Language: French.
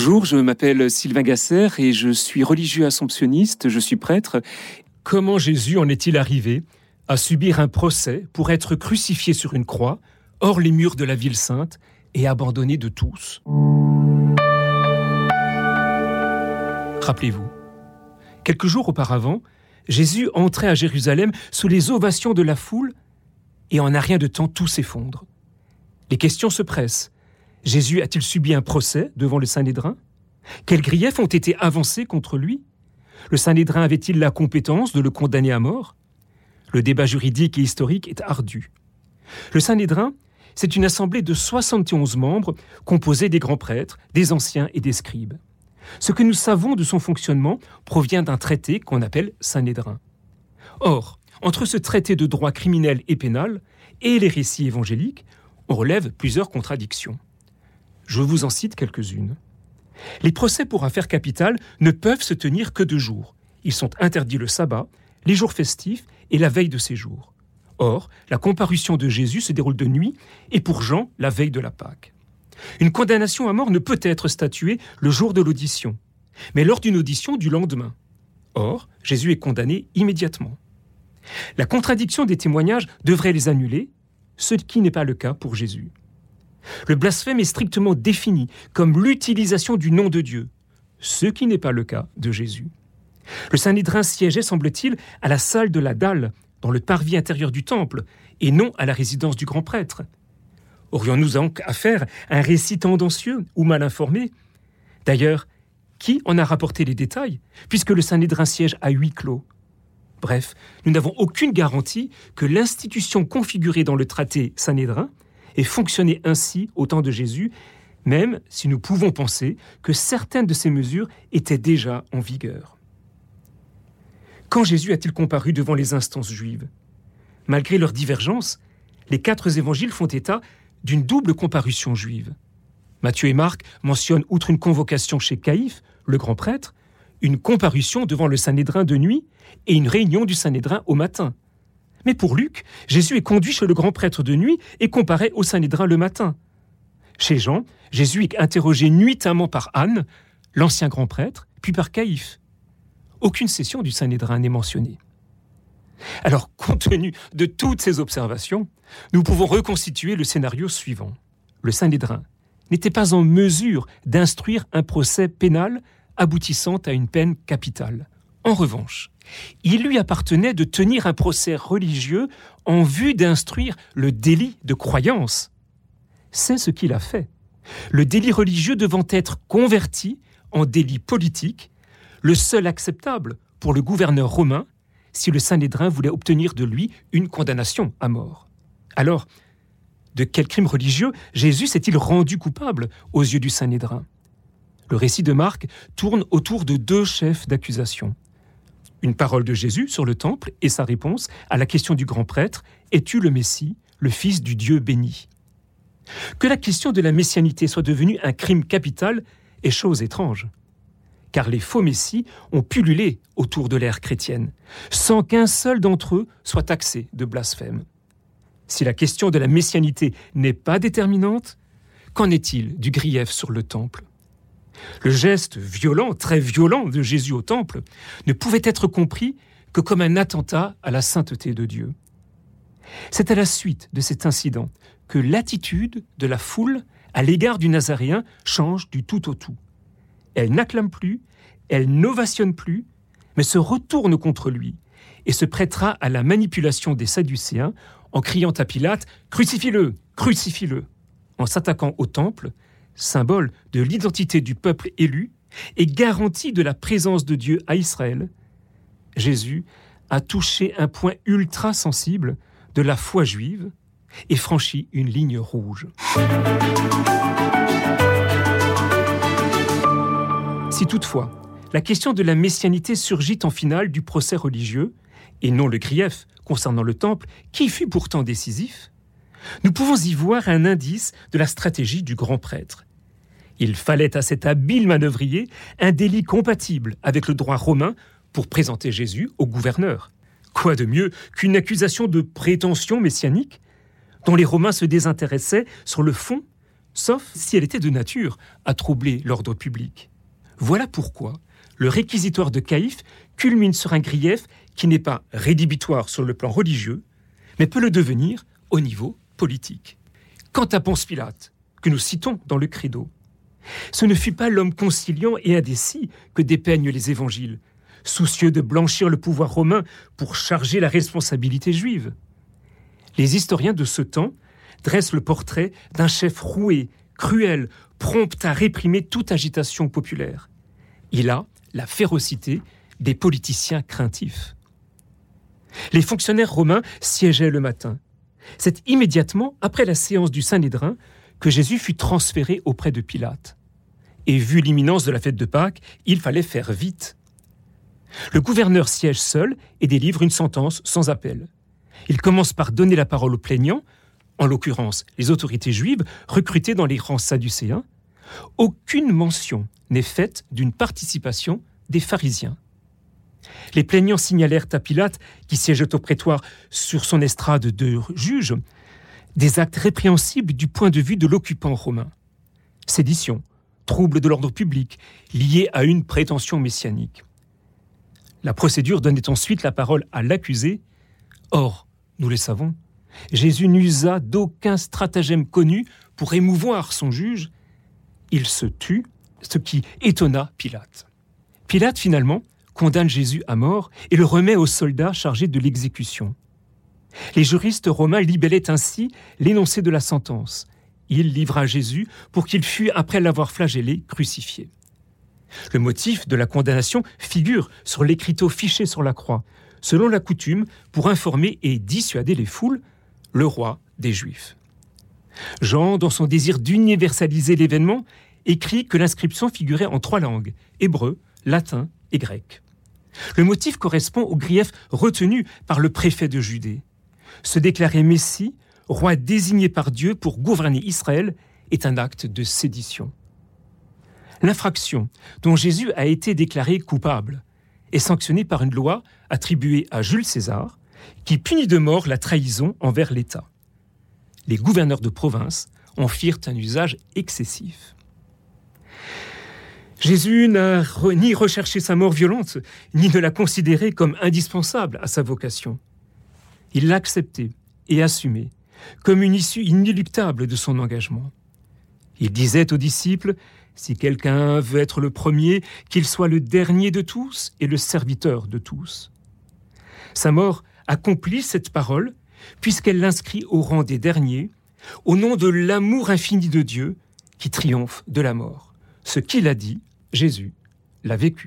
Bonjour, je m'appelle Sylvain Gasser et je suis religieux assomptionniste, je suis prêtre. Comment Jésus en est-il arrivé à subir un procès pour être crucifié sur une croix, hors les murs de la ville sainte et abandonné de tous? Rappelez-vous, quelques jours auparavant, Jésus entrait à Jérusalem sous les ovations de la foule et en un rien de temps tout s'effondre. Les questions se pressent. Jésus a-t-il subi un procès devant le Saint-Nédrin Quels griefs ont été avancés contre lui? Le Saint-Nédrin avait-il la compétence de le condamner à mort? Le débat juridique et historique est ardu. Le Saint-Nédrin, c'est une assemblée de 71 membres composée des grands prêtres, des anciens et des scribes. Ce que nous savons de son fonctionnement provient d'un traité qu'on appelle Saint-Nédrin. Or, entre ce traité de droit criminel et pénal et les récits évangéliques, on relève plusieurs contradictions. Je vous en cite quelques-unes. Les procès pour affaires capitales ne peuvent se tenir que deux jours. Ils sont interdits le sabbat, les jours festifs et la veille de ces jours. Or, la comparution de Jésus se déroule de nuit et pour Jean, la veille de la Pâque. Une condamnation à mort ne peut être statuée le jour de l'audition, mais lors d'une audition du lendemain. Or, Jésus est condamné immédiatement. La contradiction des témoignages devrait les annuler, ce qui n'est pas le cas pour Jésus. Le blasphème est strictement défini comme l'utilisation du nom de Dieu, ce qui n'est pas le cas de Jésus. Le Saint-Nidrin siégeait, semble-t-il, à la salle de la dalle, dans le parvis intérieur du temple, et non à la résidence du grand prêtre. Aurions-nous donc affaire à un récit tendancieux ou mal informé? D'ailleurs, qui en a rapporté les détails, puisque le Saint-Nédrin siège à huis clos? Bref, nous n'avons aucune garantie que l'institution configurée dans le traité Saint-Nédrin ait fonctionné ainsi au temps de Jésus, même si nous pouvons penser que certaines de ces mesures étaient déjà en vigueur. Quand Jésus a-t-il comparu devant les instances juives? Malgré leurs divergences, les quatre évangiles font état d'une double comparution juive. Matthieu et Marc mentionnent, outre une convocation chez Caïphe, le grand prêtre, une comparution devant le Sanhédrin de nuit et une réunion du Sanhédrin au matin. Mais pour Luc, Jésus est conduit chez le grand prêtre de nuit et comparé au Sanhédrin le matin. Chez Jean, Jésus est interrogé nuitamment par Anne, l'ancien grand prêtre, puis par Caïphe. Aucune session du Sanhédrin n'est mentionnée. Alors, compte tenu de toutes ces observations, nous pouvons reconstituer le scénario suivant. Le Saint-Nédrin n'était pas en mesure d'instruire un procès pénal aboutissant à une peine capitale. En revanche, il lui appartenait de tenir un procès religieux en vue d'instruire le délit de croyance. C'est ce qu'il a fait. Le délit religieux devant être converti en délit politique, le seul acceptable pour le gouverneur romain si le Saint-Nédrin voulait obtenir de lui une condamnation à mort. Alors, de quel crime religieux Jésus s'est-il rendu coupable aux yeux du Saint-Nédrin? Le récit de Marc tourne autour de deux chefs d'accusation. Une parole de Jésus sur le temple et sa réponse à la question du grand prêtre Es-tu le Messie, le Fils du Dieu béni? Que la question de la messianité soit devenue un crime capital est chose étrange car les faux messies ont pullulé autour de l'ère chrétienne, sans qu'un seul d'entre eux soit taxé de blasphème. Si la question de la messianité n'est pas déterminante, qu'en est-il du grief sur le temple? Le geste violent, très violent de Jésus au temple ne pouvait être compris que comme un attentat à la sainteté de Dieu. C'est à la suite de cet incident que l'attitude de la foule à l'égard du Nazaréen change du tout au tout elle n'acclame plus, elle n'ovationne plus, mais se retourne contre lui et se prêtera à la manipulation des Sadducéens en criant à Pilate Crucifie-le, crucifie-le en s'attaquant au temple, symbole de l'identité du peuple élu et garantie de la présence de Dieu à Israël. Jésus a touché un point ultra sensible de la foi juive et franchi une ligne rouge. Si toutefois, la question de la messianité surgit en finale du procès religieux, et non le grief concernant le temple, qui fut pourtant décisif, nous pouvons y voir un indice de la stratégie du grand prêtre. Il fallait à cet habile manœuvrier un délit compatible avec le droit romain pour présenter Jésus au gouverneur. Quoi de mieux qu'une accusation de prétention messianique dont les Romains se désintéressaient sur le fond sauf si elle était de nature à troubler l'ordre public. Voilà pourquoi le réquisitoire de Caïphe culmine sur un grief qui n'est pas rédhibitoire sur le plan religieux, mais peut le devenir au niveau politique. Quant à Ponce Pilate, que nous citons dans le Credo, ce ne fut pas l'homme conciliant et indécis que dépeignent les évangiles, soucieux de blanchir le pouvoir romain pour charger la responsabilité juive. Les historiens de ce temps dressent le portrait d'un chef roué, cruel, prompt à réprimer toute agitation populaire. Il a la férocité des politiciens craintifs. Les fonctionnaires romains siégeaient le matin. C'est immédiatement après la séance du Saint-Nédrin que Jésus fut transféré auprès de Pilate. Et vu l'imminence de la fête de Pâques, il fallait faire vite. Le gouverneur siège seul et délivre une sentence sans appel. Il commence par donner la parole aux plaignants, en l'occurrence les autorités juives recrutées dans les rangs sadducéens. Aucune mention n'est faite d'une participation des pharisiens. Les plaignants signalèrent à Pilate, qui siégeait au prétoire sur son estrade de juge, des actes répréhensibles du point de vue de l'occupant romain. Sédition, trouble de l'ordre public, lié à une prétention messianique. La procédure donnait ensuite la parole à l'accusé. Or, nous le savons, Jésus n'usa d'aucun stratagème connu pour émouvoir son juge. Il se tut, ce qui étonna Pilate. Pilate, finalement, condamne Jésus à mort et le remet aux soldats chargés de l'exécution. Les juristes romains libellaient ainsi l'énoncé de la sentence. Il livra Jésus pour qu'il fût, après l'avoir flagellé, crucifié. Le motif de la condamnation figure sur l'écriteau fiché sur la croix, selon la coutume, pour informer et dissuader les foules, le roi des Juifs. Jean, dans son désir d'universaliser l'événement, écrit que l'inscription figurait en trois langues, hébreu, latin et grec. Le motif correspond au grief retenu par le préfet de Judée. Se déclarer Messie, roi désigné par Dieu pour gouverner Israël, est un acte de sédition. L'infraction dont Jésus a été déclaré coupable est sanctionnée par une loi attribuée à Jules César qui punit de mort la trahison envers l'État. Les gouverneurs de province en firent un usage excessif. Jésus n'a ni recherché sa mort violente, ni ne l'a considérée comme indispensable à sa vocation. Il l'a acceptée et assumée comme une issue inéluctable de son engagement. Il disait aux disciples si quelqu'un veut être le premier, qu'il soit le dernier de tous et le serviteur de tous. Sa mort accomplit cette parole, puisqu'elle l'inscrit au rang des derniers, au nom de l'amour infini de Dieu qui triomphe de la mort. Ce qu'il a dit, Jésus l'a vécu.